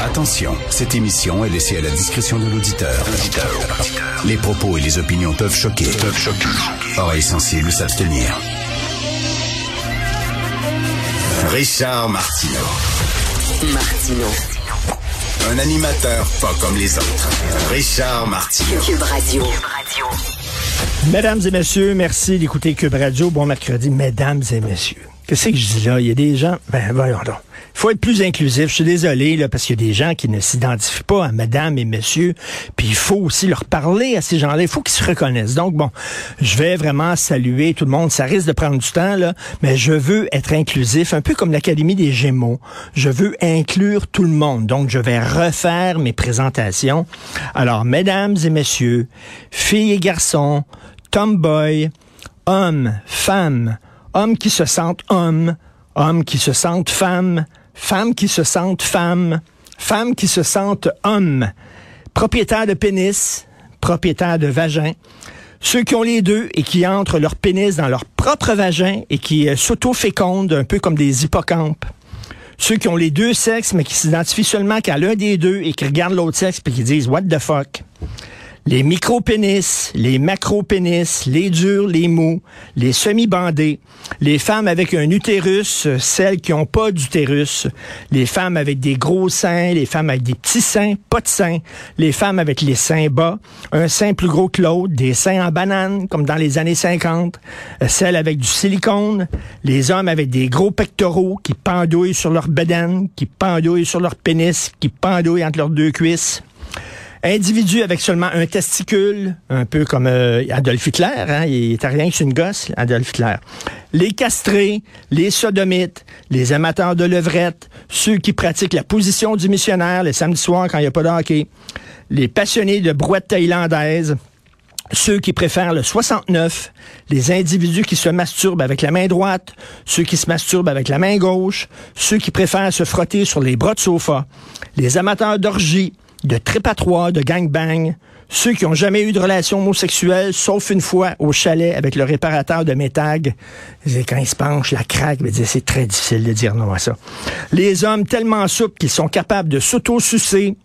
Attention, cette émission est laissée à la discrétion de l'auditeur. Les propos et les opinions peuvent choquer. Peuvent choquer. Oreilles sensibles s'abstenir. Richard Martineau. Martino. Un animateur pas comme les autres. Richard Martineau. Cube Radio. Mesdames et messieurs, merci d'écouter Cube Radio. Bon mercredi, mesdames et messieurs. Qu'est-ce que je dis là? Il y a des gens. Ben, voyons donc. Il faut être plus inclusif. Je suis désolé, là, parce qu'il y a des gens qui ne s'identifient pas à madame et monsieur. Puis il faut aussi leur parler à ces gens-là. Il faut qu'ils se reconnaissent. Donc, bon, je vais vraiment saluer tout le monde. Ça risque de prendre du temps, là, mais je veux être inclusif, un peu comme l'Académie des Gémeaux. Je veux inclure tout le monde. Donc, je vais refaire mes présentations. Alors, mesdames et messieurs, filles et garçons, tomboy, hommes, femmes, hommes qui se sentent hommes, hommes qui se sentent femmes, femmes qui se sentent femmes, femmes qui se sentent hommes, propriétaires de pénis, propriétaires de vagin, ceux qui ont les deux et qui entrent leur pénis dans leur propre vagin et qui euh, s'auto-fécondent un peu comme des hippocampes. Ceux qui ont les deux sexes mais qui s'identifient seulement qu'à l'un des deux et qui regardent l'autre sexe et qui disent What the fuck? Les micro-pénis, les macro-pénis, les durs, les mous, les semi-bandés, les femmes avec un utérus, celles qui n'ont pas d'utérus, les femmes avec des gros seins, les femmes avec des petits seins, pas de seins, les femmes avec les seins bas, un sein plus gros que l'autre, des seins en banane, comme dans les années 50, euh, celles avec du silicone, les hommes avec des gros pectoraux qui pendouillent sur leur bedaine, qui pendouillent sur leur pénis, qui pendouillent entre leurs deux cuisses, Individu avec seulement un testicule, un peu comme euh, Adolf Hitler, hein, il était rien que c'est une gosse, Adolf Hitler. Les castrés, les sodomites, les amateurs de levrette, ceux qui pratiquent la position du missionnaire les samedis soirs quand il n'y a pas de hockey, les passionnés de brouettes thaïlandaises, ceux qui préfèrent le 69, les individus qui se masturbent avec la main droite, ceux qui se masturbent avec la main gauche, ceux qui préfèrent se frotter sur les bras de sofa, les amateurs d'orgie, de trépatoire, de gangbang, ceux qui ont jamais eu de relation homosexuelle, sauf une fois au chalet avec le réparateur de métag, quand il se penche, la craque, c'est très difficile de dire non à ça. Les hommes tellement souples qu'ils sont capables de s'auto-sucer,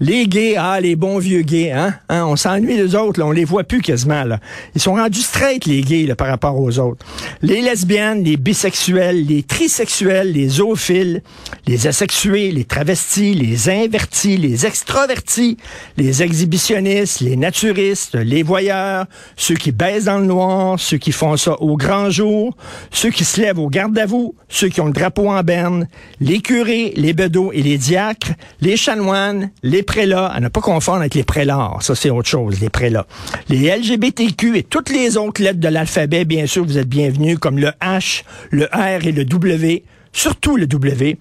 les gays, ah, les bons vieux gays, hein? hein on s'ennuie des autres, là, on les voit plus quasiment. Là. Ils sont rendus straight, les gays, là, par rapport aux autres. Les lesbiennes, les bisexuels, les trisexuels, les zoophiles, les asexués, les travestis, les invertis, les extravertis, les exhibitionnistes, les naturistes, les voyeurs, ceux qui baissent dans le noir, ceux qui font ça au grand jour, ceux qui se lèvent au garde à vous, ceux qui ont le drapeau en berne, les curés, les bedeaux et les diacres, les chanoines, prélats, à ne pas confondre avec les prélats, ça c'est autre chose, les prélats. Les LGBTQ et toutes les autres lettres de l'alphabet, bien sûr, vous êtes bienvenus, comme le H, le R et le W, surtout le W.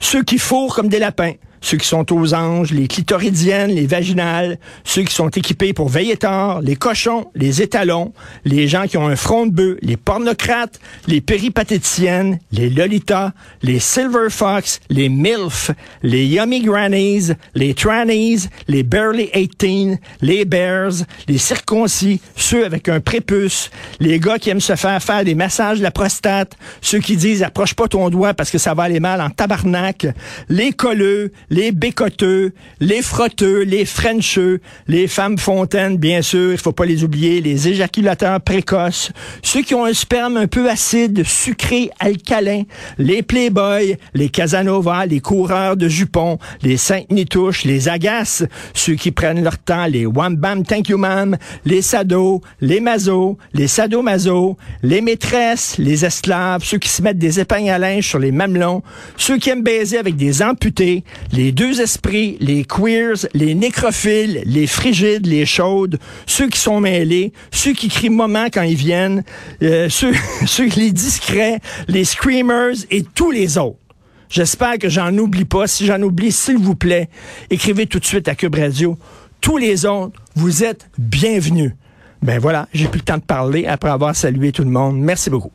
Ceux qui fourrent comme des lapins, ceux qui sont aux anges, les clitoridiennes, les vaginales, ceux qui sont équipés pour veiller tard, les cochons, les étalons, les gens qui ont un front de bœuf, les pornocrates, les péripatéticiennes, les lolitas, les silver fox, les milf, les yummy grannies, les trannies, les barely 18, les bears, les circoncis, ceux avec un prépuce, les gars qui aiment se faire faire des massages de la prostate, ceux qui disent approche pas ton doigt parce que ça va aller mal en tabarnak, les colleux, les bécoteux, les frotteux, les frencheux, les femmes fontaines, bien sûr, il faut pas les oublier, les éjaculateurs précoces, ceux qui ont un sperme un peu acide, sucré, alcalin, les playboys, les Casanova, les coureurs de jupons, les saintes nitouches, les agaces, ceux qui prennent leur temps, les wham bam thank you ma'am, les sados, les mazos, les sadomaso, les maîtresses, les esclaves, ceux qui se mettent des épingles à linge sur les mamelons, ceux qui aiment baiser avec des amputés, les deux esprits, les queers, les nécrophiles, les frigides, les chaudes, ceux qui sont mêlés, ceux qui crient moment quand ils viennent, euh, ceux, ceux les discrets, les screamers et tous les autres. J'espère que j'en oublie pas. Si j'en oublie, s'il vous plaît, écrivez tout de suite à Cube Radio. Tous les autres, vous êtes bienvenus. Ben voilà, j'ai plus le temps de parler après avoir salué tout le monde. Merci beaucoup.